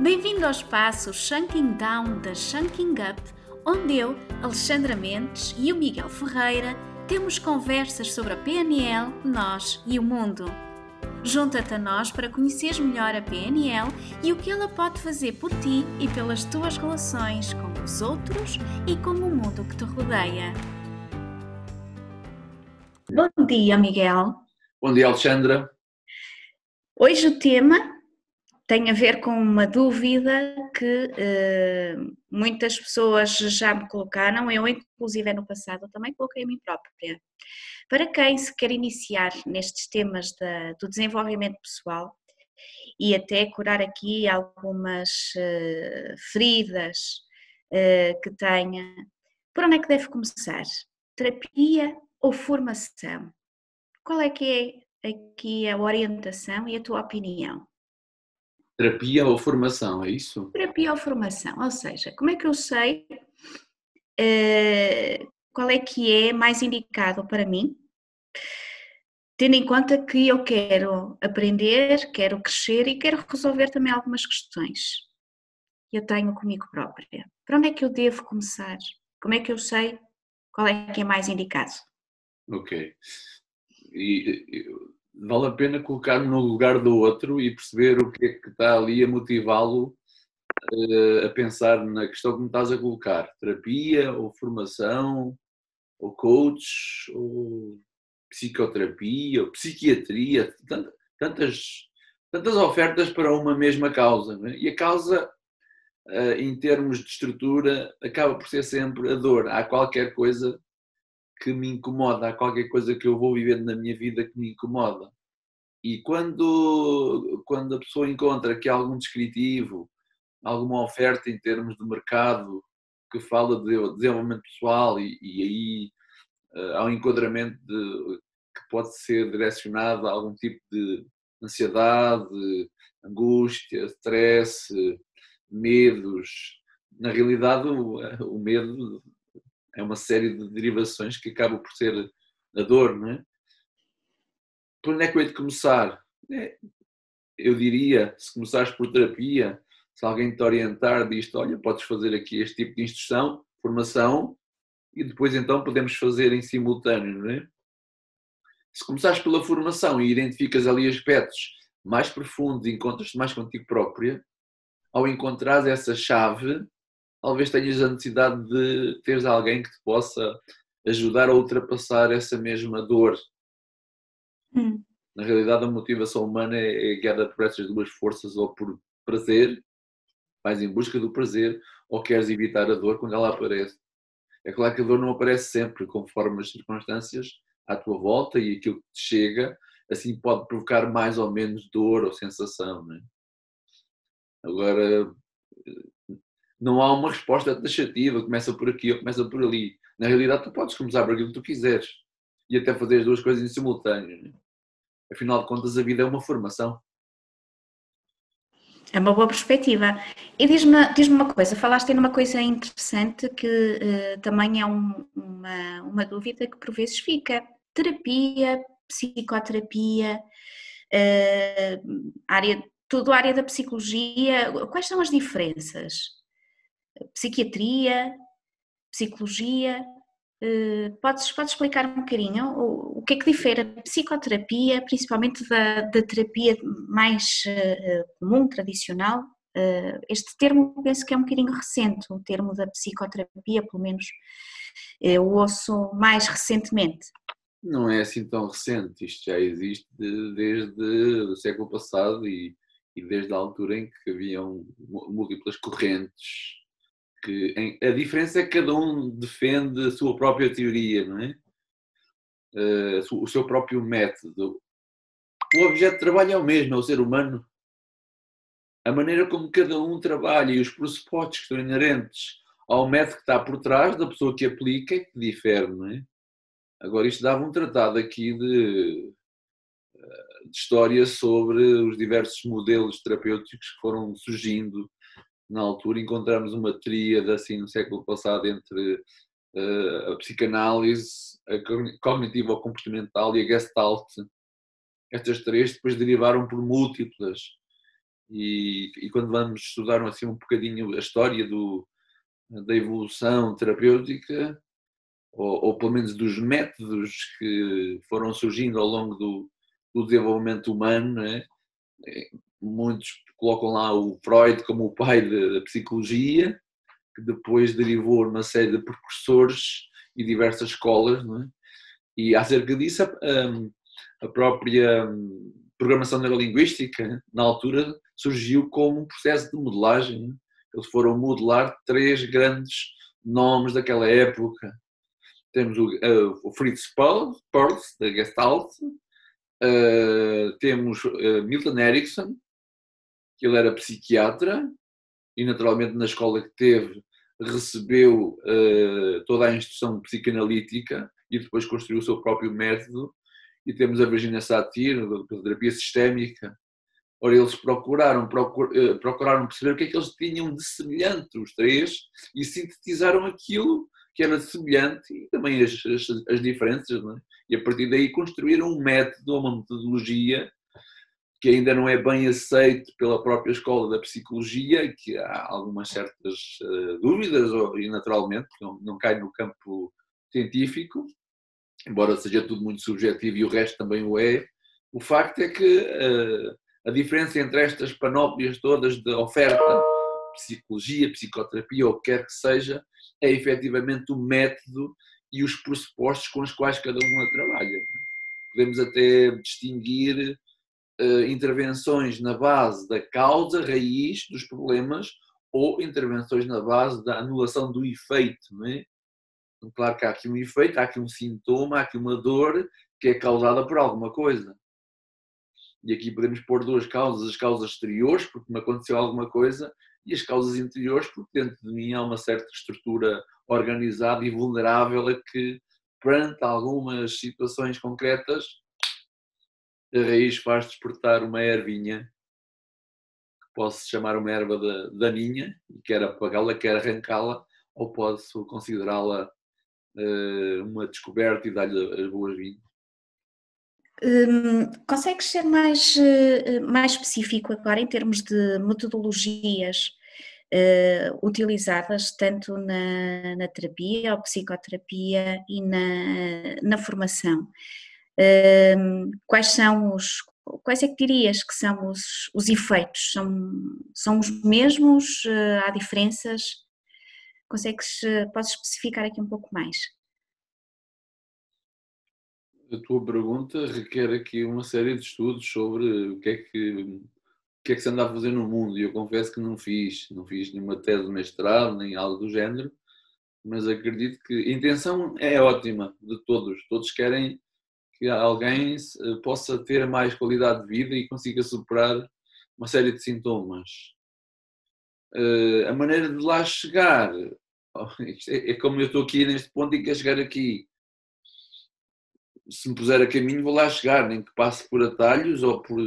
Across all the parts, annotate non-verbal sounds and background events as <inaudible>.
Bem-vindo ao espaço Shunking Down da Shunking Up, onde eu, Alexandra Mendes e o Miguel Ferreira temos conversas sobre a PNL, nós e o mundo. Junta-te a nós para conheceres melhor a PNL e o que ela pode fazer por ti e pelas tuas relações com os outros e com o mundo que te rodeia. Bom dia, Miguel. Bom dia, Alexandra. Hoje o tema tem a ver com uma dúvida que uh, muitas pessoas já me colocaram, eu inclusive no passado também coloquei a mim própria. Para quem se quer iniciar nestes temas da, do desenvolvimento pessoal e até curar aqui algumas uh, feridas uh, que tenha, por onde é que deve começar? Terapia ou formação? Qual é que é aqui a orientação e a tua opinião? Terapia ou formação, é isso? Terapia ou formação, ou seja, como é que eu sei uh, qual é que é mais indicado para mim, tendo em conta que eu quero aprender, quero crescer e quero resolver também algumas questões que eu tenho comigo própria. Para onde é que eu devo começar? Como é que eu sei qual é que é mais indicado? Ok. E, vale a pena colocar-me no lugar do outro e perceber o que é que está ali a motivá-lo uh, a pensar na questão que me estás a colocar. Terapia ou formação ou coach ou psicoterapia ou psiquiatria, tantas, tantas ofertas para uma mesma causa. É? E a causa, uh, em termos de estrutura, acaba por ser sempre a dor. Há qualquer coisa que me incomoda, há qualquer coisa que eu vou vivendo na minha vida que me incomoda. E quando, quando a pessoa encontra que há algum descritivo, alguma oferta em termos de mercado que fala de desenvolvimento pessoal e, e aí uh, há um enquadramento de, que pode ser direcionado a algum tipo de ansiedade, angústia, stress, medos. Na realidade, o, o medo é uma série de derivações que acabam por ser a dor, não é? Por onde é que eu hei de começar? É, eu diria, se começares por terapia, se alguém te orientar, diz olha, podes fazer aqui este tipo de instrução, formação, e depois então podemos fazer em simultâneo, não é? Se começares pela formação e identificas ali aspectos mais profundos e encontras-te mais contigo própria, ao encontrar essa chave, talvez tenhas a necessidade de teres alguém que te possa ajudar a ultrapassar essa mesma dor. Hum. Na realidade, a motivação humana é, é guiada por essas duas forças, ou por prazer, vais em busca do prazer, ou queres evitar a dor quando ela aparece. É claro que a dor não aparece sempre, conforme as circunstâncias à tua volta e aquilo que te chega, assim pode provocar mais ou menos dor ou sensação. É? Agora, não há uma resposta taxativa, começa por aqui ou começa por ali. Na realidade, tu podes começar por aquilo que tu quiseres e até fazer as duas coisas em simultâneo. Né? Afinal de contas, a vida é uma formação. É uma boa perspectiva. E diz-me diz uma coisa, falaste em uma coisa interessante que uh, também é um, uma, uma dúvida que por vezes fica. Terapia, psicoterapia, uh, área, tudo a área da psicologia, quais são as diferenças? Psiquiatria, psicologia. Eh, podes, podes explicar um bocadinho o, o que é que difere a psicoterapia, principalmente da, da terapia mais uh, comum, tradicional? Este termo penso que é um bocadinho recente, o termo da psicoterapia, pelo menos eu ouço mais recentemente. Não é assim tão recente, isto já existe desde o século passado e, e desde a altura em que haviam múltiplas correntes que em, a diferença é que cada um defende a sua própria teoria, não é? Uh, o seu próprio método. O objeto de trabalho é o mesmo, é o ser humano. A maneira como cada um trabalha e os pressupostos que estão inerentes ao método que está por trás da pessoa que aplica é que difere, não é? Agora, isto dava um tratado aqui de, eh, de história sobre os diversos modelos terapêuticos que foram surgindo na altura encontramos uma tríade assim no século passado entre uh, a psicanálise, a cognitiva comportamental e a gestalt. Estas três depois derivaram por múltiplas E, e, quando vamos estudar assim um bocadinho a história do, da evolução terapêutica, ou, ou, pelo menos dos métodos que foram surgindo ao longo do, do desenvolvimento humano? Muitos colocam lá o Freud como o pai da psicologia, que depois derivou numa série de precursores e diversas escolas, é? e acerca disso a, a própria programação neurolinguística, na altura, surgiu como um processo de modelagem. Eles foram modelar três grandes nomes daquela época. Temos o, o Fritz Perls, da Gestalt, uh, temos uh, Milton Erickson, que ele era psiquiatra, e naturalmente na escola que teve recebeu toda a instrução psicanalítica e depois construiu o seu próprio método. E temos a Virginia Satir, da terapia sistémica, Ora, eles procuraram, procur, eh, procuraram perceber o que é que eles tinham de semelhante, os três, e sintetizaram aquilo que era semelhante e também as, as, as diferenças, é? e a partir daí construíram um método, uma metodologia que ainda não é bem aceito pela própria escola da psicologia, que há algumas certas uh, dúvidas, e naturalmente, não, não cai no campo científico, embora seja tudo muito subjetivo e o resto também o é. O facto é que uh, a diferença entre estas panóplias todas de oferta, psicologia, psicoterapia ou o que quer que seja, é efetivamente o método e os pressupostos com os quais cada uma trabalha. Podemos até distinguir intervenções na base da causa, raiz dos problemas, ou intervenções na base da anulação do efeito, não é? Então, claro que há aqui um efeito, há aqui um sintoma, há aqui uma dor que é causada por alguma coisa e aqui podemos pôr duas causas, as causas exteriores, porque me aconteceu alguma coisa, e as causas interiores, porque dentro de mim há uma certa estrutura organizada e vulnerável a que, perante algumas situações concretas, a raiz faz despertar uma ervinha, que posso chamar uma erva daninha, e quer apagá-la, quer arrancá-la, ou posso considerá-la uh, uma descoberta e dar-lhe as boas-vindas. Um, consegues ser mais, uh, mais específico agora em termos de metodologias uh, utilizadas tanto na, na, terapia ou psicoterapia e na, na formação? Quais são os, quais é que dirias que são os, os efeitos? São, são os mesmos? há diferenças? Consegues, podes especificar aqui um pouco mais? a tua pergunta requer aqui uma série de estudos sobre o que é que, o que, é que se anda a fazer no mundo. E eu confesso que não fiz, não fiz nenhuma tese de mestrado, nem algo do género, mas acredito que a intenção é ótima de todos. Todos querem que alguém possa ter mais qualidade de vida e consiga superar uma série de sintomas. Eh, a maneira de lá chegar, <laughs> é, é como eu estou aqui neste ponto e quero chegar aqui se me puser a caminho vou lá chegar, nem que passe por atalhos ou por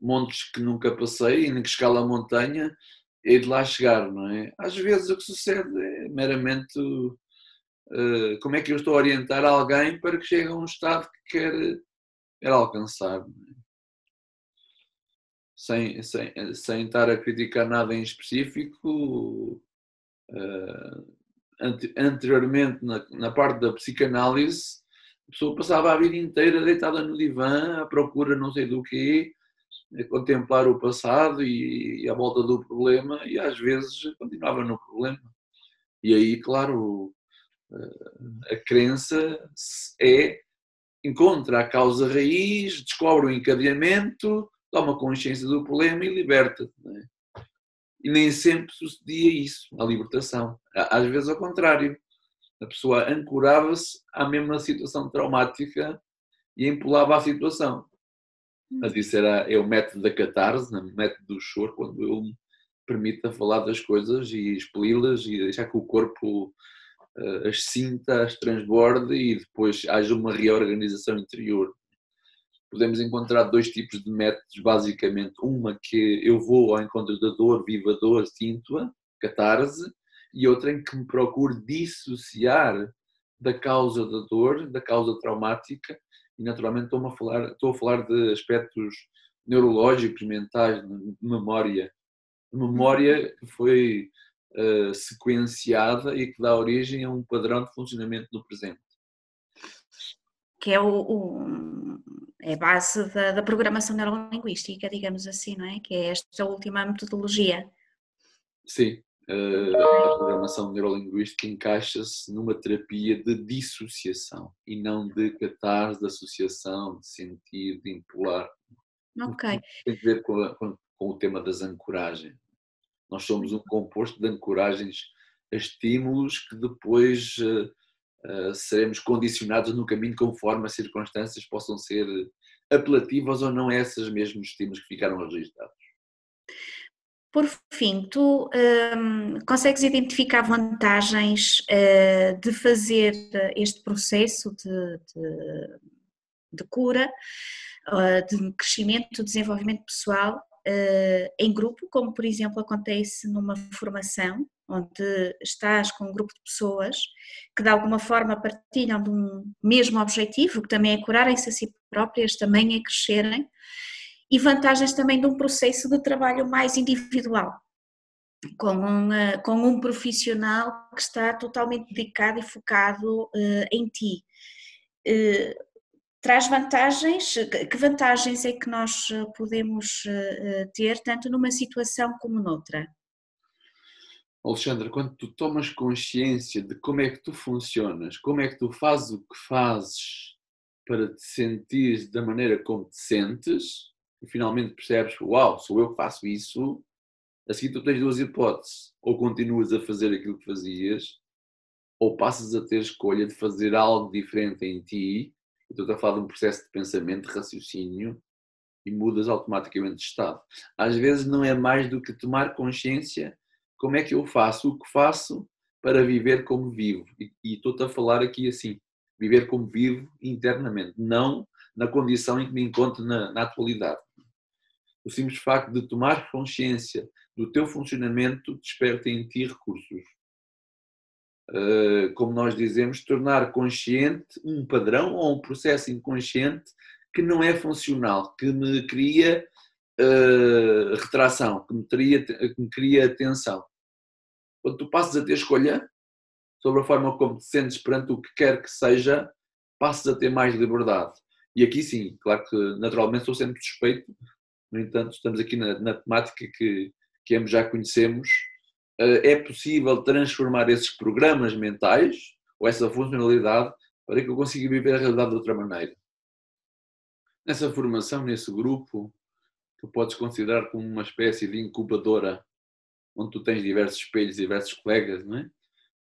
montes que nunca passei, nem que escala a montanha, é de lá chegar, não é? Às vezes o que sucede é meramente como é que eu estou a orientar alguém para que chegue a um estado que quer, quer alcançar. É? Sem, sem, sem estar a criticar nada em específico, anteriormente na, na parte da psicanálise, a pessoa passava a vida inteira deitada no divã, à procura não sei do quê, a contemplar o passado e, e volta do problema, e às vezes continuava no problema. E aí, claro, eh, a crença é encontra a causa raiz, descobre o encadeamento, toma consciência do problema e liberta-te. É? E nem sempre sucedia isso, a libertação. Às vezes ao contrário a pessoa ancorava-se à mesma situação traumática e empolava a situação. Hum. Mas isso era, é o método da catarse, o método do choro, quando eu me permito falar das coisas e expeli-las e deixar que o corpo as sinta, as transborde e depois haja uma reorganização interior. Podemos encontrar dois tipos de métodos, basicamente. Uma que eu vou ao encontro da dor, viva a dor, sinto-a, catarse, e outra em que me procuro dissociar da causa da dor, da causa traumática, e naturalmente estou a falar, estou a falar de aspectos neurológicos, mentais, de memória. memória que foi uh, sequenciada e que dá origem a um padrão de funcionamento no presente. Que é, o, o é a base da, da programação neurolinguística, digamos assim, não é? Que é esta última metodologia. Sim, a programação neurolinguística encaixa-se numa terapia de dissociação e não de catarse, de associação, de sentir, de impolar. Ok. Tem a ver com, a, com, com, o tema das ancoragens. Nós somos um composto de ancoragens a estímulos que depois uh, uh, seremos condicionados no caminho conforme as circunstâncias possam ser apelativas ou não essas mesmos estímulos que ficaram registrados. Por fim, tu um, consegues identificar vantagens uh, de fazer este processo de, de, de cura, uh, de crescimento, desenvolvimento pessoal uh, em grupo, como por exemplo acontece numa formação, onde estás com um grupo de pessoas que de alguma forma partilham de um mesmo objetivo, que também é curarem-se a si próprias, também é crescerem e vantagens também de um processo de trabalho mais individual, com um, eh, com um profissional que está totalmente dedicado e focado uh, em ti. Uh, traz vantagens, que vantagens é que nós podemos uh, ter, tanto numa situação como noutra? Alexandra, quando tu tomas consciência de como é que tu funcionas, como é que tu fazes o que fazes para te sentir da maneira como te sentes, e finalmente percebes, uau, sou eu que faço isso, assim tu tens duas hipóteses. Ou continuas a fazer aquilo que fazias, ou passas a ter escolha de fazer algo diferente em ti, e tu estás a falar de um processo de pensamento, de raciocínio, e mudas automaticamente de estado. Às vezes não é mais do que tomar consciência como é que eu faço o que faço para viver como vivo. E, e estou-te a falar aqui assim, viver como vivo internamente, não na condição em que me encontro na, na atualidade. O simples facto de tomar consciência do teu funcionamento desperta em ti recursos. Uh, como nós dizemos, tornar consciente um padrão ou um processo inconsciente que não é funcional, que me cria uh, retração, que me, teria, que me cria atenção. Quando tu passas a ter escolha sobre a forma como te sentes perante o que quer que seja, passas a ter mais liberdade. E aqui sim, claro que naturalmente sou sempre suspeito, no entanto, estamos aqui na, na temática que, que ambos já conhecemos. Eh, é possível transformar esses programas mentais ou essa funcionalidade para que eu consiga viver a realidade de outra maneira. Nessa formação, nesse grupo, tu podes considerar como uma espécie de incubadora, onde tu tens diversos espelhos, diversos colegas, não é?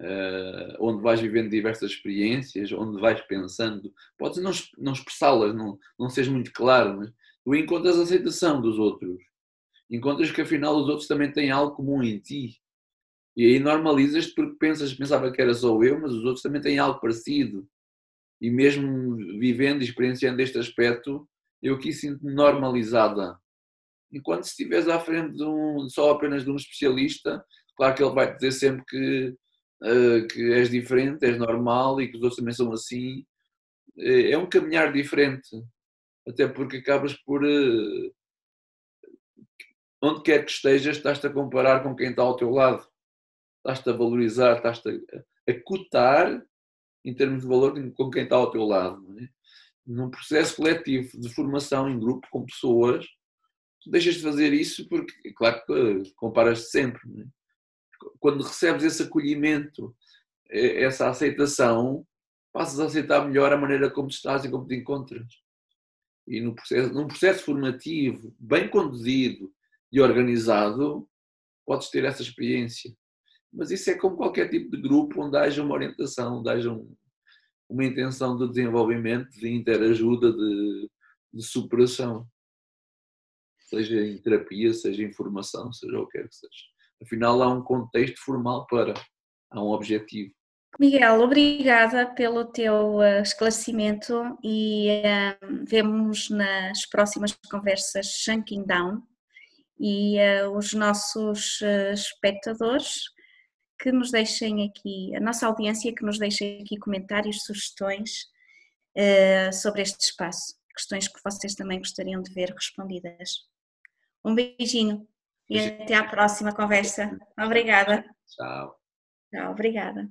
Uh, onde vais vivendo diversas experiências, onde vais pensando, podes não, não expressá-las, não, não seres muito claro, mas tu encontras aceitação dos outros, encontras que afinal os outros também têm algo comum em ti, e aí normalizas-te porque pensas, pensava que era só eu, mas os outros também têm algo parecido, e mesmo vivendo e experienciando este aspecto, eu aqui sinto-me normalizada. Enquanto se estiveres à frente de um, só apenas de um especialista, claro que ele vai dizer sempre que uh, que és diferente, és normal e que os outros também são assim. Uh, é um caminhar diferente, até porque acabas por. Uh, onde quer que estejas, estás-te a comparar com quem está ao teu lado, estás-te a valorizar, estás-te a, a cotar em termos de valor com quem está ao teu lado. É? Num processo coletivo de formação em grupo com pessoas, tu deixas de fazer isso porque, claro que comparas-te sempre. É? quando recebes esse acolhimento, essa aceitação, passas a aceitar melhor a maneira como estás e como te encontras. E processo, num processo formativo, bem conduzido e organizado, podes ter essa experiência. Mas isso é como qualquer tipo de grupo onde haja uma orientação, onde haja um, uma intenção de desenvolvimento, de interajuda, de, de superação. Seja em terapia, seja em formação, seja o que quer que seja. Afinal, há um contexto formal para, há um objetivo. Miguel, obrigada pelo teu eh, esclarecimento e uh, vemos nas próximas conversas Shanking Down e uh, os nossos espectadores que nos deixem aqui, a nossa audiência que nos deixem aqui comentários, sugestões sobre este espaço. questões que vocês também gostariam de ver respondidas. Um beijinho e até à próxima conversa. Obrigada. Tchau. Tchau, obrigada.